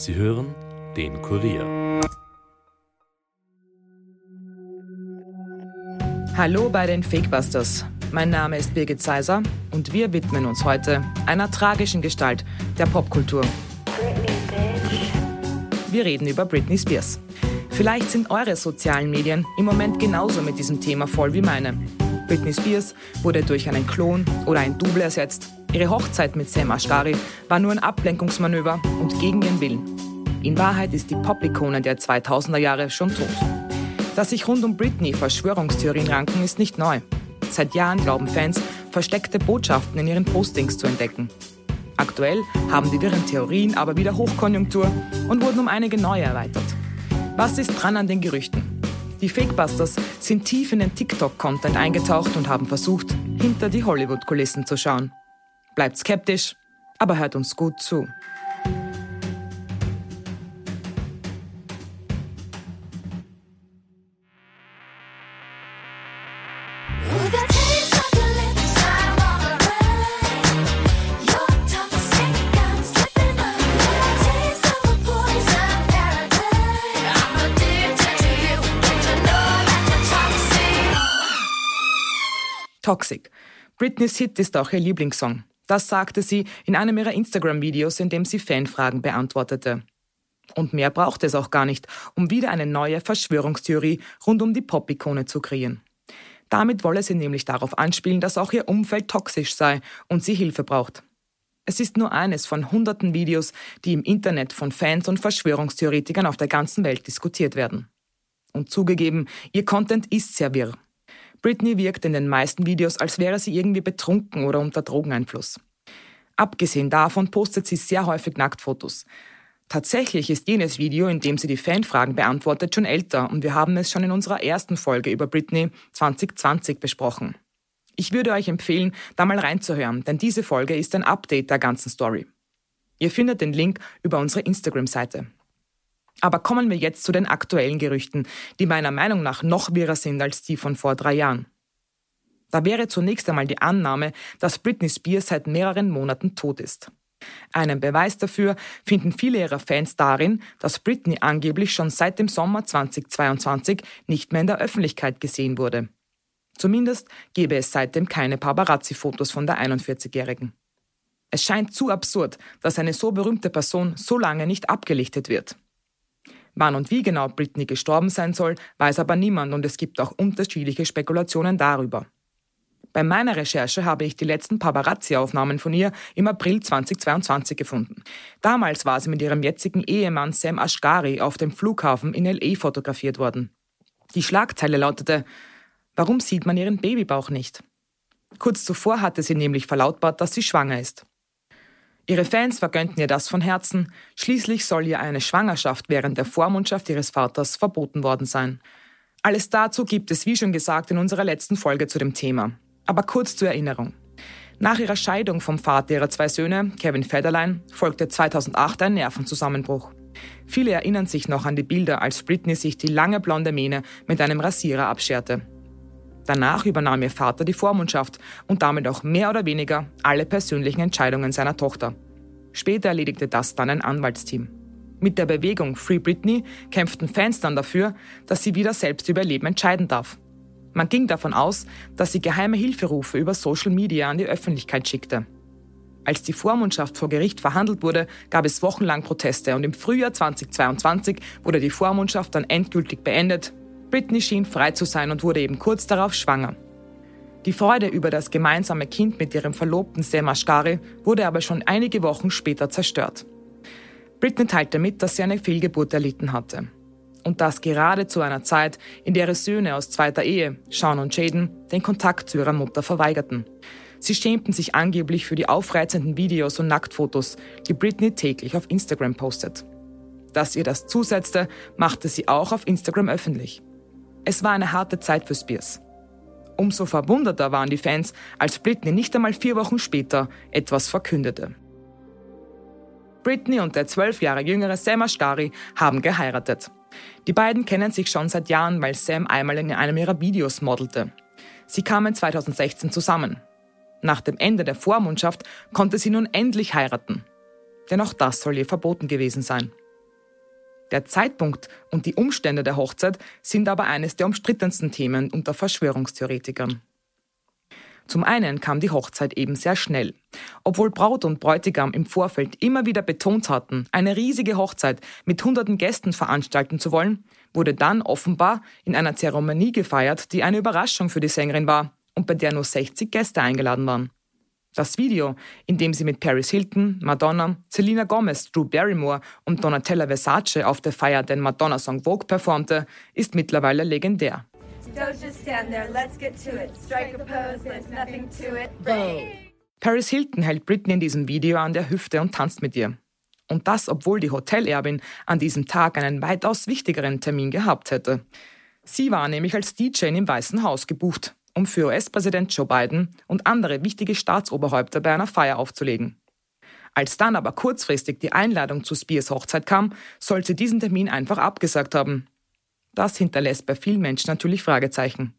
Sie hören den Kurier. Hallo bei den Fakebusters. Mein Name ist Birgit Seiser und wir widmen uns heute einer tragischen Gestalt der Popkultur. Wir reden über Britney Spears. Vielleicht sind eure sozialen Medien im Moment genauso mit diesem Thema voll wie meine. Britney Spears wurde durch einen Klon oder ein Double ersetzt. Ihre Hochzeit mit Sam Ashkari war nur ein Ablenkungsmanöver und gegen ihren Willen. In Wahrheit ist die Pop-Ikone der 2000er Jahre schon tot. Dass sich rund um Britney Verschwörungstheorien ranken, ist nicht neu. Seit Jahren glauben Fans, versteckte Botschaften in ihren Postings zu entdecken. Aktuell haben die wirren Theorien aber wieder Hochkonjunktur und wurden um einige neue erweitert. Was ist dran an den Gerüchten? Die Fakebusters sind tief in den TikTok-Content eingetaucht und haben versucht, hinter die Hollywood-Kulissen zu schauen. Bleibt skeptisch, aber hört uns gut zu. Toxic. Britneys Hit ist auch ihr Lieblingssong. Das sagte sie in einem ihrer Instagram-Videos, in dem sie Fanfragen beantwortete. Und mehr braucht es auch gar nicht, um wieder eine neue Verschwörungstheorie rund um die Pop-Ikone zu kreieren. Damit wolle sie nämlich darauf anspielen, dass auch ihr Umfeld toxisch sei und sie Hilfe braucht. Es ist nur eines von hunderten Videos, die im Internet von Fans und Verschwörungstheoretikern auf der ganzen Welt diskutiert werden. Und zugegeben, ihr Content ist sehr wirr. Britney wirkt in den meisten Videos, als wäre sie irgendwie betrunken oder unter Drogeneinfluss. Abgesehen davon postet sie sehr häufig Nacktfotos. Tatsächlich ist jenes Video, in dem sie die Fanfragen beantwortet, schon älter und wir haben es schon in unserer ersten Folge über Britney 2020 besprochen. Ich würde euch empfehlen, da mal reinzuhören, denn diese Folge ist ein Update der ganzen Story. Ihr findet den Link über unsere Instagram-Seite. Aber kommen wir jetzt zu den aktuellen Gerüchten, die meiner Meinung nach noch wirrer sind als die von vor drei Jahren. Da wäre zunächst einmal die Annahme, dass Britney Spears seit mehreren Monaten tot ist. Einen Beweis dafür finden viele ihrer Fans darin, dass Britney angeblich schon seit dem Sommer 2022 nicht mehr in der Öffentlichkeit gesehen wurde. Zumindest gebe es seitdem keine Paparazzi-Fotos von der 41-Jährigen. Es scheint zu absurd, dass eine so berühmte Person so lange nicht abgelichtet wird. Wann und wie genau Britney gestorben sein soll, weiß aber niemand und es gibt auch unterschiedliche Spekulationen darüber. Bei meiner Recherche habe ich die letzten Paparazzi-Aufnahmen von ihr im April 2022 gefunden. Damals war sie mit ihrem jetzigen Ehemann Sam Ashgari auf dem Flughafen in L.A. fotografiert worden. Die Schlagzeile lautete, Warum sieht man ihren Babybauch nicht? Kurz zuvor hatte sie nämlich verlautbart, dass sie schwanger ist. Ihre Fans vergönnten ihr das von Herzen. Schließlich soll ihr eine Schwangerschaft während der Vormundschaft ihres Vaters verboten worden sein. Alles dazu gibt es, wie schon gesagt, in unserer letzten Folge zu dem Thema. Aber kurz zur Erinnerung. Nach ihrer Scheidung vom Vater ihrer zwei Söhne, Kevin Federline, folgte 2008 ein Nervenzusammenbruch. Viele erinnern sich noch an die Bilder, als Britney sich die lange blonde Mähne mit einem Rasierer abscherte. Danach übernahm ihr Vater die Vormundschaft und damit auch mehr oder weniger alle persönlichen Entscheidungen seiner Tochter. Später erledigte das dann ein Anwaltsteam. Mit der Bewegung Free Britney kämpften Fans dann dafür, dass sie wieder selbst über ihr Leben entscheiden darf. Man ging davon aus, dass sie geheime Hilferufe über Social Media an die Öffentlichkeit schickte. Als die Vormundschaft vor Gericht verhandelt wurde, gab es wochenlang Proteste und im Frühjahr 2022 wurde die Vormundschaft dann endgültig beendet Britney schien frei zu sein und wurde eben kurz darauf schwanger. Die Freude über das gemeinsame Kind mit ihrem Verlobten Sam Ashkari wurde aber schon einige Wochen später zerstört. Britney teilte mit, dass sie eine Fehlgeburt erlitten hatte. Und das gerade zu einer Zeit, in der ihre Söhne aus zweiter Ehe, Sean und Jaden, den Kontakt zu ihrer Mutter verweigerten. Sie schämten sich angeblich für die aufreizenden Videos und Nacktfotos, die Britney täglich auf Instagram postet. Dass ihr das zusetzte, machte sie auch auf Instagram öffentlich. Es war eine harte Zeit für Spears. Umso verwunderter waren die Fans, als Britney nicht einmal vier Wochen später etwas verkündete. Britney und der zwölf Jahre jüngere Sam Ashkari haben geheiratet. Die beiden kennen sich schon seit Jahren, weil Sam einmal in einem ihrer Videos modelte. Sie kamen 2016 zusammen. Nach dem Ende der Vormundschaft konnte sie nun endlich heiraten. Denn auch das soll ihr verboten gewesen sein. Der Zeitpunkt und die Umstände der Hochzeit sind aber eines der umstrittensten Themen unter Verschwörungstheoretikern. Zum einen kam die Hochzeit eben sehr schnell. Obwohl Braut und Bräutigam im Vorfeld immer wieder betont hatten, eine riesige Hochzeit mit hunderten Gästen veranstalten zu wollen, wurde dann offenbar in einer Zeremonie gefeiert, die eine Überraschung für die Sängerin war und bei der nur 60 Gäste eingeladen waren. Das Video, in dem sie mit Paris Hilton, Madonna, Selena Gomez, Drew Barrymore und Donatella Versace auf der Feier den Madonna-Song Vogue performte, ist mittlerweile legendär. Paris Hilton hält Britney in diesem Video an der Hüfte und tanzt mit ihr. Und das, obwohl die Hotelerbin an diesem Tag einen weitaus wichtigeren Termin gehabt hätte. Sie war nämlich als DJ im Weißen Haus gebucht, um für US-Präsident Joe Biden und andere wichtige Staatsoberhäupter bei einer Feier aufzulegen. Als dann aber kurzfristig die Einladung zu Spears Hochzeit kam, soll sie diesen Termin einfach abgesagt haben. Das hinterlässt bei vielen Menschen natürlich Fragezeichen.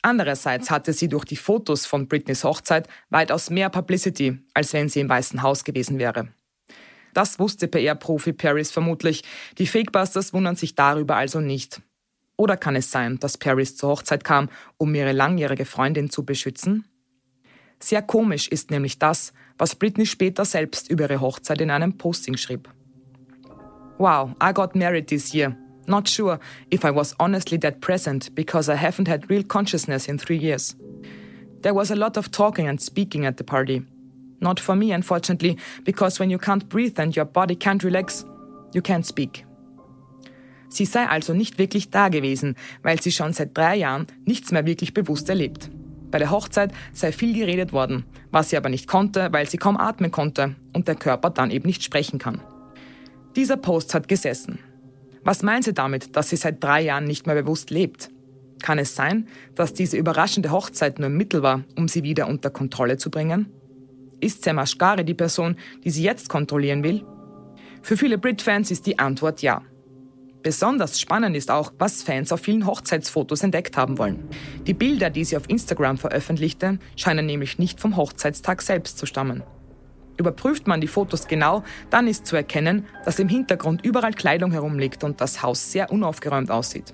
Andererseits hatte sie durch die Fotos von Britneys Hochzeit weitaus mehr Publicity, als wenn sie im Weißen Haus gewesen wäre. Das wusste PR-Profi Paris vermutlich. Die Fakebusters wundern sich darüber also nicht. Oder kann es sein, dass Paris zur Hochzeit kam, um ihre langjährige Freundin zu beschützen? Sehr komisch ist nämlich das, was Britney später selbst über ihre Hochzeit in einem Posting schrieb. Wow, I got married this year. Not sure if I was honestly that present because I haven't had real consciousness in three years. There was a lot of talking and speaking at the party. Not for me, unfortunately, because when you can't breathe and your body can't relax, you can't speak. Sie sei also nicht wirklich da gewesen, weil sie schon seit drei Jahren nichts mehr wirklich bewusst erlebt. Bei der Hochzeit sei viel geredet worden, was sie aber nicht konnte, weil sie kaum atmen konnte und der Körper dann eben nicht sprechen kann. Dieser Post hat gesessen. Was meint sie damit, dass sie seit drei Jahren nicht mehr bewusst lebt? Kann es sein, dass diese überraschende Hochzeit nur ein Mittel war, um sie wieder unter Kontrolle zu bringen? Ist Sam Ashgari die Person, die sie jetzt kontrollieren will? Für viele Brit-Fans ist die Antwort ja. Besonders spannend ist auch, was Fans auf vielen Hochzeitsfotos entdeckt haben wollen. Die Bilder, die sie auf Instagram veröffentlichte, scheinen nämlich nicht vom Hochzeitstag selbst zu stammen. Überprüft man die Fotos genau, dann ist zu erkennen, dass im Hintergrund überall Kleidung herumliegt und das Haus sehr unaufgeräumt aussieht.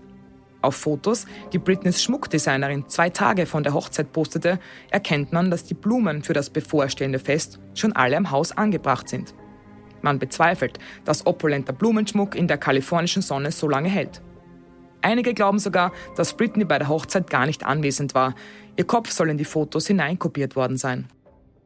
Auf Fotos, die Britneys Schmuckdesignerin zwei Tage von der Hochzeit postete, erkennt man, dass die Blumen für das bevorstehende Fest schon alle im Haus angebracht sind. Man bezweifelt, dass opulenter Blumenschmuck in der kalifornischen Sonne so lange hält. Einige glauben sogar, dass Britney bei der Hochzeit gar nicht anwesend war. Ihr Kopf soll in die Fotos hineinkopiert worden sein.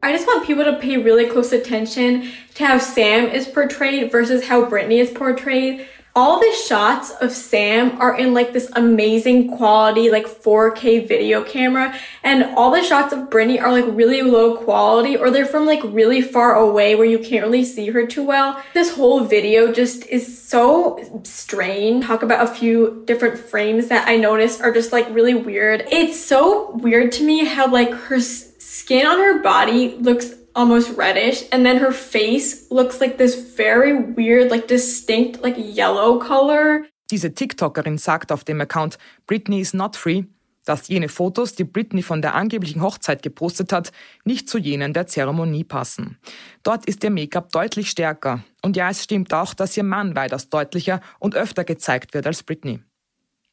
I just want people to pay really close attention to how Sam is portrayed versus how Britney is portrayed. All the shots of Sam are in like this amazing quality, like 4K video camera, and all the shots of Britney are like really low quality, or they're from like really far away where you can't really see her too well. This whole video just is so strange. Talk about a few different frames that I noticed are just like really weird. It's so weird to me how like her skin on her body looks almost reddish and then her face looks like this very weird like distinct like yellow color. Diese TikTokerin sagt auf dem Account Britney is not free, dass jene Fotos, die Britney von der angeblichen Hochzeit gepostet hat, nicht zu jenen der Zeremonie passen. Dort ist ihr Make-up deutlich stärker. Und ja, es stimmt auch, dass ihr Mann weitaus deutlicher und öfter gezeigt wird als Britney.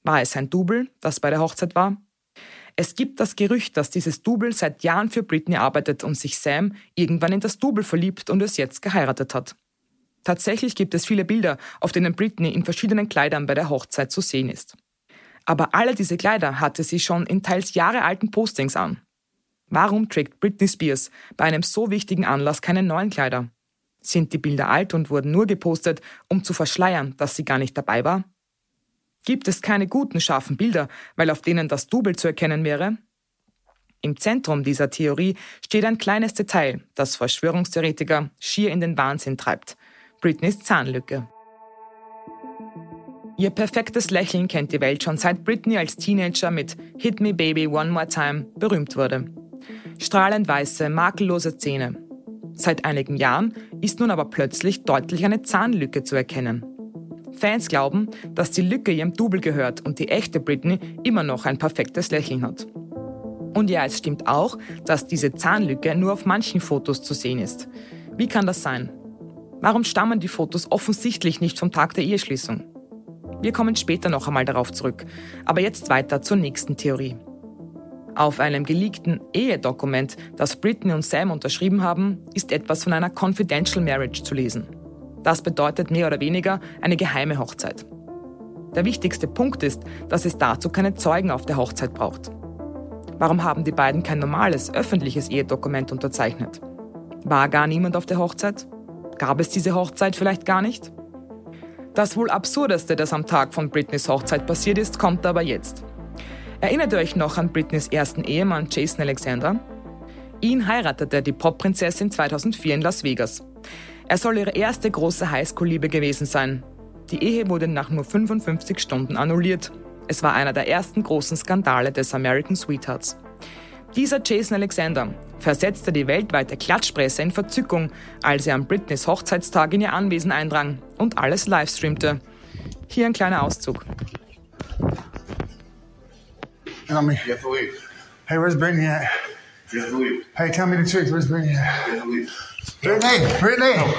War es ein Double, das bei der Hochzeit war? Es gibt das Gerücht, dass dieses Double seit Jahren für Britney arbeitet und sich Sam irgendwann in das Double verliebt und es jetzt geheiratet hat. Tatsächlich gibt es viele Bilder, auf denen Britney in verschiedenen Kleidern bei der Hochzeit zu sehen ist. Aber alle diese Kleider hatte sie schon in teils jahrealten Postings an. Warum trägt Britney Spears bei einem so wichtigen Anlass keine neuen Kleider? Sind die Bilder alt und wurden nur gepostet, um zu verschleiern, dass sie gar nicht dabei war? Gibt es keine guten, scharfen Bilder, weil auf denen das Double zu erkennen wäre? Im Zentrum dieser Theorie steht ein kleines Detail, das Verschwörungstheoretiker schier in den Wahnsinn treibt. Britneys Zahnlücke. Ihr perfektes Lächeln kennt die Welt schon seit Britney als Teenager mit Hit Me Baby One More Time berühmt wurde. Strahlend weiße, makellose Zähne. Seit einigen Jahren ist nun aber plötzlich deutlich eine Zahnlücke zu erkennen. Fans glauben, dass die Lücke ihrem Double gehört und die echte Britney immer noch ein perfektes Lächeln hat. Und ja, es stimmt auch, dass diese Zahnlücke nur auf manchen Fotos zu sehen ist. Wie kann das sein? Warum stammen die Fotos offensichtlich nicht vom Tag der Eheschließung? Wir kommen später noch einmal darauf zurück. Aber jetzt weiter zur nächsten Theorie. Auf einem geleakten Ehedokument, das Britney und Sam unterschrieben haben, ist etwas von einer Confidential Marriage zu lesen. Das bedeutet mehr oder weniger eine geheime Hochzeit. Der wichtigste Punkt ist, dass es dazu keine Zeugen auf der Hochzeit braucht. Warum haben die beiden kein normales, öffentliches Ehedokument unterzeichnet? War gar niemand auf der Hochzeit? Gab es diese Hochzeit vielleicht gar nicht? Das wohl absurdeste, das am Tag von Britneys Hochzeit passiert ist, kommt aber jetzt. Erinnert ihr euch noch an Britneys ersten Ehemann Jason Alexander? Ihn heiratete die Popprinzessin 2004 in Las Vegas. Er soll ihre erste große Highschool-Liebe gewesen sein. Die Ehe wurde nach nur 55 Stunden annulliert. Es war einer der ersten großen Skandale des American Sweethearts. Dieser Jason Alexander versetzte die weltweite Klatschpresse in Verzückung, als er am Britneys Hochzeitstag in ihr Anwesen eindrang und alles livestreamte. Hier ein kleiner Auszug. Tell me. Hey, where's Brittany at? Hey, tell me the truth. Where's Brittany at? You have to. Brittany, Brittany.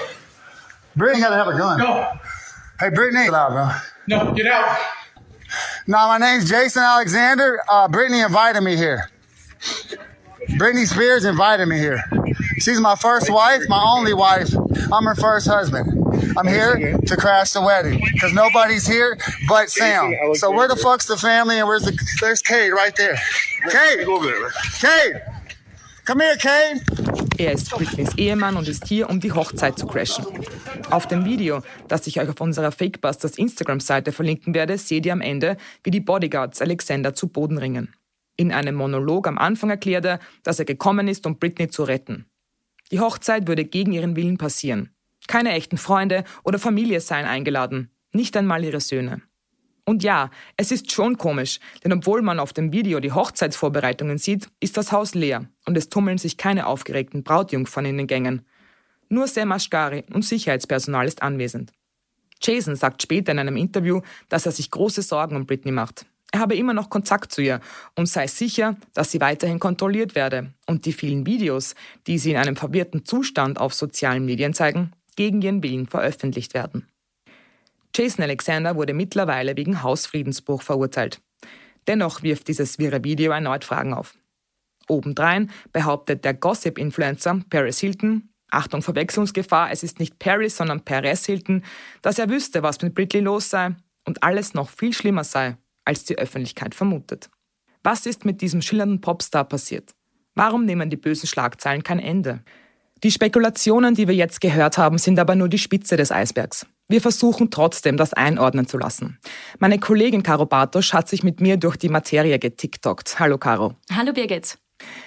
Brittany gotta have a gun. No, Hey, Brittany. Get out, bro. no, get out. No, my name's Jason Alexander. Uh, Brittany invited me here. Britney Spears invited me here. She's my first wife, my only wife. I'm her first husband. I'm here to crash the wedding because nobody's here but Sam. So where the fuck's the family and where's the? There's Cade right there. Cade, Go over there. man. Cade, come here, Cade. Er ist Britneys Ehemann und ist hier, um die Hochzeit zu crashen. Auf dem Video, das ich euch auf unserer Fakebusters Instagram-Seite verlinken werde, seht ihr am Ende, wie die Bodyguards Alexander zu Boden ringen. In einem Monolog am Anfang erklärt er, dass er gekommen ist, um Britney zu retten. Die Hochzeit würde gegen ihren Willen passieren. Keine echten Freunde oder Familie seien eingeladen, nicht einmal ihre Söhne. Und ja, es ist schon komisch, denn obwohl man auf dem Video die Hochzeitsvorbereitungen sieht, ist das Haus leer und es tummeln sich keine aufgeregten Brautjungfern in den Gängen. Nur Sam Ashgari und Sicherheitspersonal ist anwesend. Jason sagt später in einem Interview, dass er sich große Sorgen um Britney macht. Er habe immer noch Kontakt zu ihr und sei sicher, dass sie weiterhin kontrolliert werde und die vielen Videos, die sie in einem verwirrten Zustand auf sozialen Medien zeigen, gegen ihren Willen veröffentlicht werden. Jason Alexander wurde mittlerweile wegen Hausfriedensbruch verurteilt. Dennoch wirft dieses wirre Video erneut Fragen auf. Obendrein behauptet der Gossip-Influencer Paris Hilton, Achtung Verwechslungsgefahr, es ist nicht Paris, sondern Perez Hilton, dass er wüsste, was mit Britney los sei und alles noch viel schlimmer sei, als die Öffentlichkeit vermutet. Was ist mit diesem schillernden Popstar passiert? Warum nehmen die bösen Schlagzeilen kein Ende? Die Spekulationen, die wir jetzt gehört haben, sind aber nur die Spitze des Eisbergs. Wir versuchen trotzdem, das einordnen zu lassen. Meine Kollegin Caro Bartosch hat sich mit mir durch die Materie getiktokt. Hallo Caro. Hallo Birgit.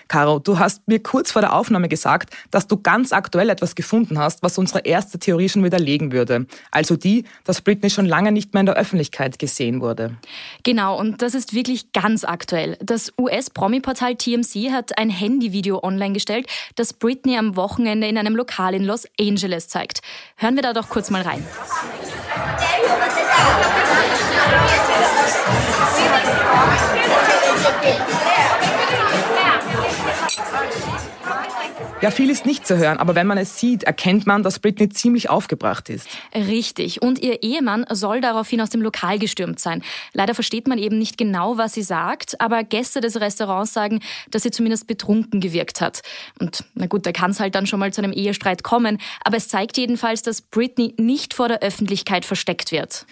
Caro, du hast mir kurz vor der Aufnahme gesagt, dass du ganz aktuell etwas gefunden hast, was unsere erste Theorie schon widerlegen würde. Also die, dass Britney schon lange nicht mehr in der Öffentlichkeit gesehen wurde. Genau, und das ist wirklich ganz aktuell. Das US-Promi-Portal TMC hat ein Handyvideo online gestellt, das Britney am Wochenende in einem Lokal in Los Angeles zeigt. Hören wir da doch kurz mal rein. Ja, viel ist nicht zu hören, aber wenn man es sieht, erkennt man, dass Britney ziemlich aufgebracht ist. Richtig. Und ihr Ehemann soll daraufhin aus dem Lokal gestürmt sein. Leider versteht man eben nicht genau, was sie sagt, aber Gäste des Restaurants sagen, dass sie zumindest betrunken gewirkt hat. Und na gut, da kann es halt dann schon mal zu einem Ehestreit kommen, aber es zeigt jedenfalls, dass Britney nicht vor der Öffentlichkeit versteckt wird.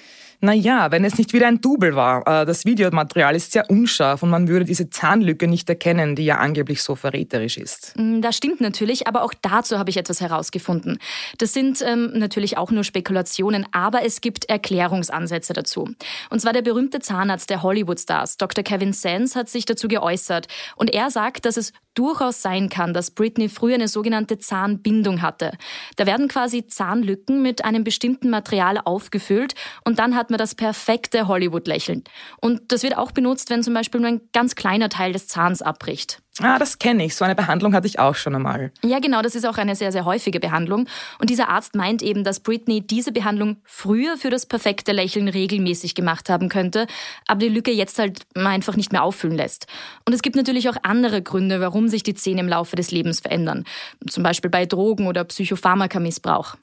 Naja, wenn es nicht wieder ein Double war. Äh, Das Videomaterial ist sehr unscharf und man würde diese Zahnlücke nicht erkennen, die ja angeblich so verräterisch ist. Mm, Das stimmt natürlich, aber auch dazu habe ich etwas herausgefunden. Das sind ähm, natürlich auch nur Spekulationen, aber es gibt Erklärungsansätze dazu. Und zwar der berühmte Zahnarzt der Hollywood-Stars, Dr. Kevin Sands, hat sich dazu geäußert. Und er sagt, dass es durchaus sein kann, dass Britney früher eine sogenannte Zahnbindung hatte. Da werden quasi Zahnlücken mit einem bestimmten Material aufgefüllt und dann hat man das perfekte Hollywood-Lächeln. Und das wird auch benutzt, wenn zum Beispiel nur ein ganz kleiner Teil des Zahns abbricht. Ah, das kenne ich. So eine Behandlung hatte ich auch schon einmal. Ja, genau, das ist auch eine sehr, sehr häufige Behandlung. Und dieser Arzt meint eben, dass Britney diese Behandlung früher für das perfekte Lächeln regelmäßig gemacht haben könnte, aber die Lücke jetzt halt einfach nicht mehr auffüllen lässt. Und es gibt natürlich auch andere Gründe, warum sich die Zähne im Laufe des Lebens verändern. Zum Beispiel bei Drogen- oder Psychopharmakamissbrauch.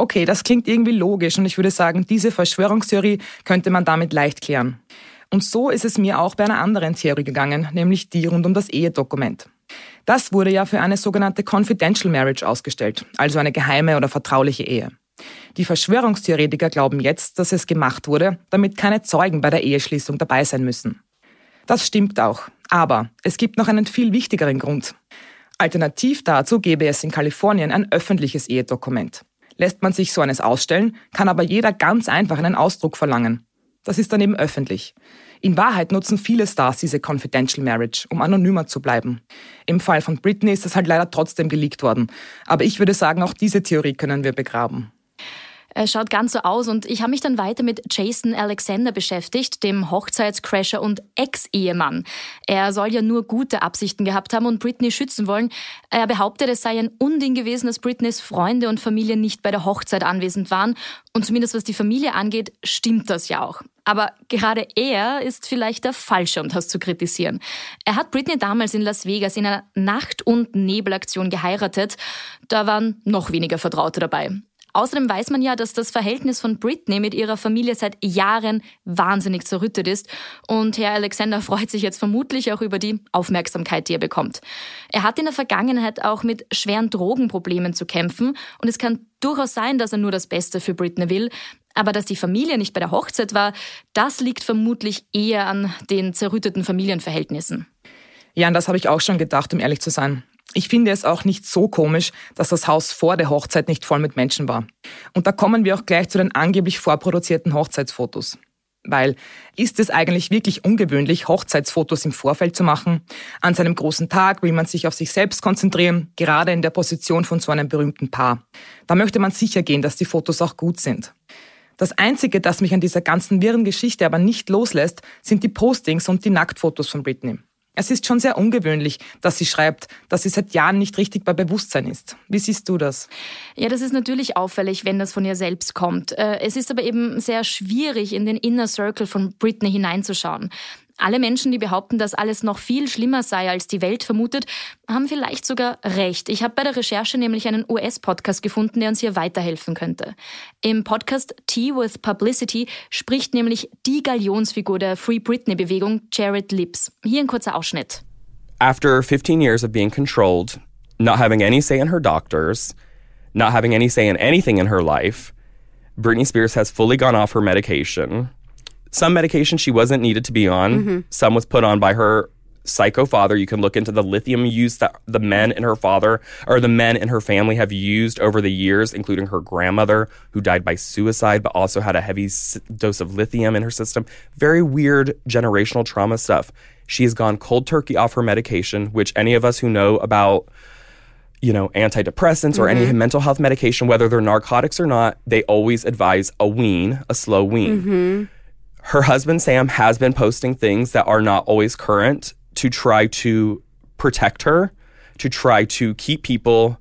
Okay, das klingt irgendwie logisch und ich würde sagen, diese Verschwörungstheorie könnte man damit leicht klären. Und so ist es mir auch bei einer anderen Theorie gegangen, nämlich die rund um das Ehedokument. Das wurde ja für eine sogenannte Confidential Marriage ausgestellt, also eine geheime oder vertrauliche Ehe. Die Verschwörungstheoretiker glauben jetzt, dass es gemacht wurde, damit keine Zeugen bei der Eheschließung dabei sein müssen. Das stimmt auch, aber es gibt noch einen viel wichtigeren Grund. Alternativ dazu gäbe es in Kalifornien ein öffentliches Ehedokument. Lässt man sich so eines ausstellen, kann aber jeder ganz einfach einen Ausdruck verlangen. Das ist dann eben öffentlich. In Wahrheit nutzen viele Stars diese Confidential Marriage, um anonymer zu bleiben. Im Fall von Britney ist das halt leider trotzdem geleakt worden. Aber ich würde sagen, auch diese Theorie können wir begraben. Es schaut ganz so aus und ich habe mich dann weiter mit Jason Alexander beschäftigt, dem Hochzeitscrasher und Ex-Ehemann. Er soll ja nur gute Absichten gehabt haben und Britney schützen wollen. Er behauptet, es sei ein Unding gewesen, dass Britneys Freunde und Familie nicht bei der Hochzeit anwesend waren. Und zumindest was die Familie angeht, stimmt das ja auch. Aber gerade er ist vielleicht der Falsche, um das zu kritisieren. Er hat Britney damals in Las Vegas in einer Nacht- und Nebelaktion geheiratet. Da waren noch weniger Vertraute dabei. Außerdem weiß man ja, dass das Verhältnis von Britney mit ihrer Familie seit Jahren wahnsinnig zerrüttet ist. Und Herr Alexander freut sich jetzt vermutlich auch über die Aufmerksamkeit, die er bekommt. Er hat in der Vergangenheit auch mit schweren Drogenproblemen zu kämpfen. Und es kann durchaus sein, dass er nur das Beste für Britney will. Aber dass die Familie nicht bei der Hochzeit war, das liegt vermutlich eher an den zerrütteten Familienverhältnissen. Ja, und das habe ich auch schon gedacht, um ehrlich zu sein. Ich finde es auch nicht so komisch, dass das Haus vor der Hochzeit nicht voll mit Menschen war. Und da kommen wir auch gleich zu den angeblich vorproduzierten Hochzeitsfotos. Weil ist es eigentlich wirklich ungewöhnlich, Hochzeitsfotos im Vorfeld zu machen? An seinem großen Tag will man sich auf sich selbst konzentrieren, gerade in der Position von so einem berühmten Paar. Da möchte man sicher gehen, dass die Fotos auch gut sind. Das Einzige, das mich an dieser ganzen wirren Geschichte aber nicht loslässt, sind die Postings und die Nacktfotos von Britney. Es ist schon sehr ungewöhnlich, dass sie schreibt, dass sie seit Jahren nicht richtig bei Bewusstsein ist. Wie siehst du das? Ja, das ist natürlich auffällig, wenn das von ihr selbst kommt. Äh, es ist aber eben sehr schwierig, in den Inner Circle von Britney hineinzuschauen. Alle Menschen, die behaupten, dass alles noch viel schlimmer sei, als die Welt vermutet, haben vielleicht sogar recht. Ich habe bei der Recherche nämlich einen US-Podcast gefunden, der uns hier weiterhelfen könnte. Im Podcast Tea with Publicity spricht nämlich die Galionsfigur der Free Britney-Bewegung, Jared Lips. Hier ein kurzer Ausschnitt. After 15 years of being controlled, not having any say in her doctors, not having any say in anything in her life, Britney Spears has fully gone off her medication. Some medication she wasn't needed to be on. Mm-hmm. Some was put on by her psycho father. You can look into the lithium use that the men in her father or the men in her family have used over the years, including her grandmother, who died by suicide, but also had a heavy dose of lithium in her system. Very weird generational trauma stuff. She has gone cold turkey off her medication, which any of us who know about you know, antidepressants or mm-hmm. any mental health medication, whether they're narcotics or not, they always advise a wean, a slow wean. Mm-hmm her husband Sam has been posting things that are not always current to try to protect her, to try to keep people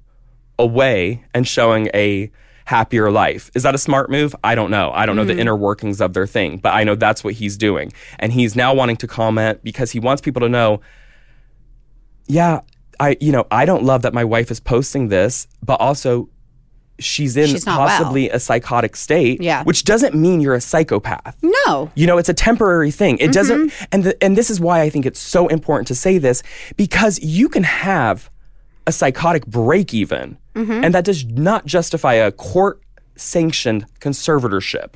away and showing a happier life. Is that a smart move? I don't know. I don't mm-hmm. know the mm-hmm. inner workings of their thing, but I know that's what he's doing. And he's now wanting to comment because he wants people to know, yeah, I you know, I don't love that my wife is posting this, but also she's in she's possibly well. a psychotic state. Yeah. Which doesn't mean you're a psychopath. No. You know, it's a temporary thing. It mm-hmm. doesn't and the, and this is why I think it's so important to say this because you can have a psychotic break even mm-hmm. and that does not justify a court sanctioned conservatorship.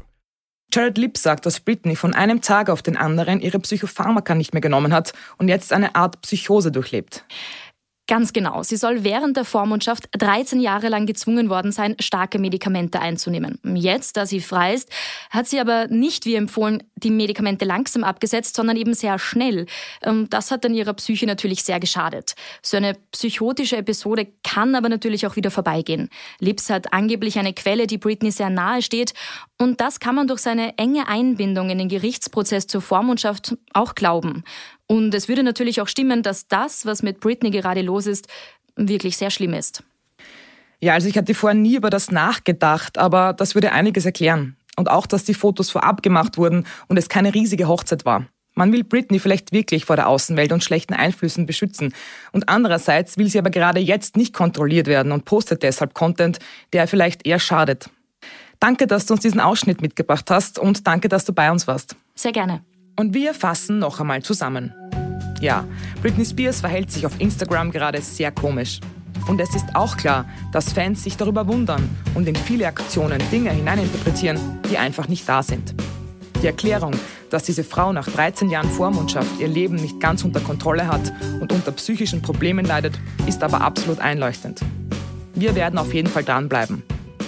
Jared Lipp sagt, dass Britney von einem Tag auf den anderen ihre Psychopharmaka nicht mehr genommen hat und jetzt eine Art Psychose durchlebt. Ganz genau. Sie soll während der Vormundschaft 13 Jahre lang gezwungen worden sein, starke Medikamente einzunehmen. Jetzt, da sie frei ist, hat sie aber nicht wie empfohlen die Medikamente langsam abgesetzt, sondern eben sehr schnell. Ähm, das hat dann ihrer Psyche natürlich sehr geschadet. So eine psychotische Episode kann aber natürlich auch wieder vorbeigehen. Lips hat angeblich eine Quelle, die Britney sehr nahe steht. Und das kann man durch seine enge Einbindung in den Gerichtsprozess zur Vormundschaft auch glauben. Und es würde natürlich auch stimmen, dass das, was mit Britney gerade los ist, wirklich sehr schlimm ist. Ja, also ich hatte vorher nie über das nachgedacht, aber das würde einiges erklären. Und auch, dass die Fotos vorab gemacht wurden und es keine riesige Hochzeit war. Man will Britney vielleicht wirklich vor der Außenwelt und schlechten Einflüssen beschützen. Und andererseits will sie aber gerade jetzt nicht kontrolliert werden und postet deshalb Content, der vielleicht eher schadet. Danke, dass du uns diesen Ausschnitt mitgebracht hast und danke, dass du bei uns warst. Sehr gerne. Und wir fassen noch einmal zusammen. Ja, Britney Spears verhält sich auf Instagram gerade sehr komisch. Und es ist auch klar, dass Fans sich darüber wundern und in viele Aktionen Dinge hineininterpretieren, die einfach nicht da sind. Die Erklärung, dass diese Frau nach 13 Jahren Vormundschaft ihr Leben nicht ganz unter Kontrolle hat und unter psychischen Problemen leidet, ist aber absolut einleuchtend. Wir werden auf jeden Fall dranbleiben.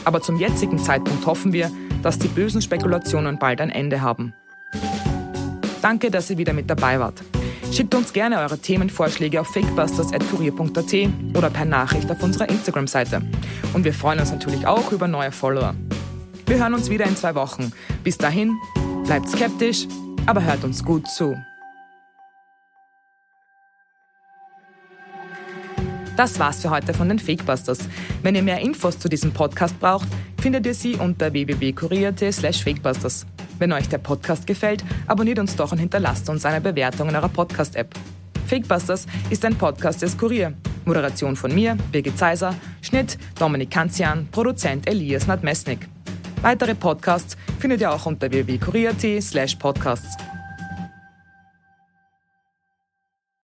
Aber zum jetzigen Zeitpunkt hoffen wir, dass die bösen Spekulationen bald ein Ende haben. Danke, dass ihr wieder mit dabei wart. Schickt uns gerne eure Themenvorschläge auf fakebusters.kurier.at oder per Nachricht auf unserer Instagram-Seite. Und wir freuen uns natürlich auch über neue Follower. Wir hören uns wieder in zwei Wochen. Bis dahin, Bleibt skeptisch, aber hört uns gut zu. Das war's für heute von den Fakebusters. Wenn ihr mehr Infos zu diesem Podcast braucht, findet ihr sie unter www.kurier.at slash fakebusters. Wenn euch der Podcast gefällt, abonniert uns doch und hinterlasst uns eine Bewertung in eurer Podcast-App. Fakebusters ist ein Podcast des Kurier. Moderation von mir, Birgit Zeiser, Schnitt Dominik Kanzian, Produzent Elias Nadmesnik. Weitere Podcasts findet ihr auch unter www.kurier.at slash podcasts.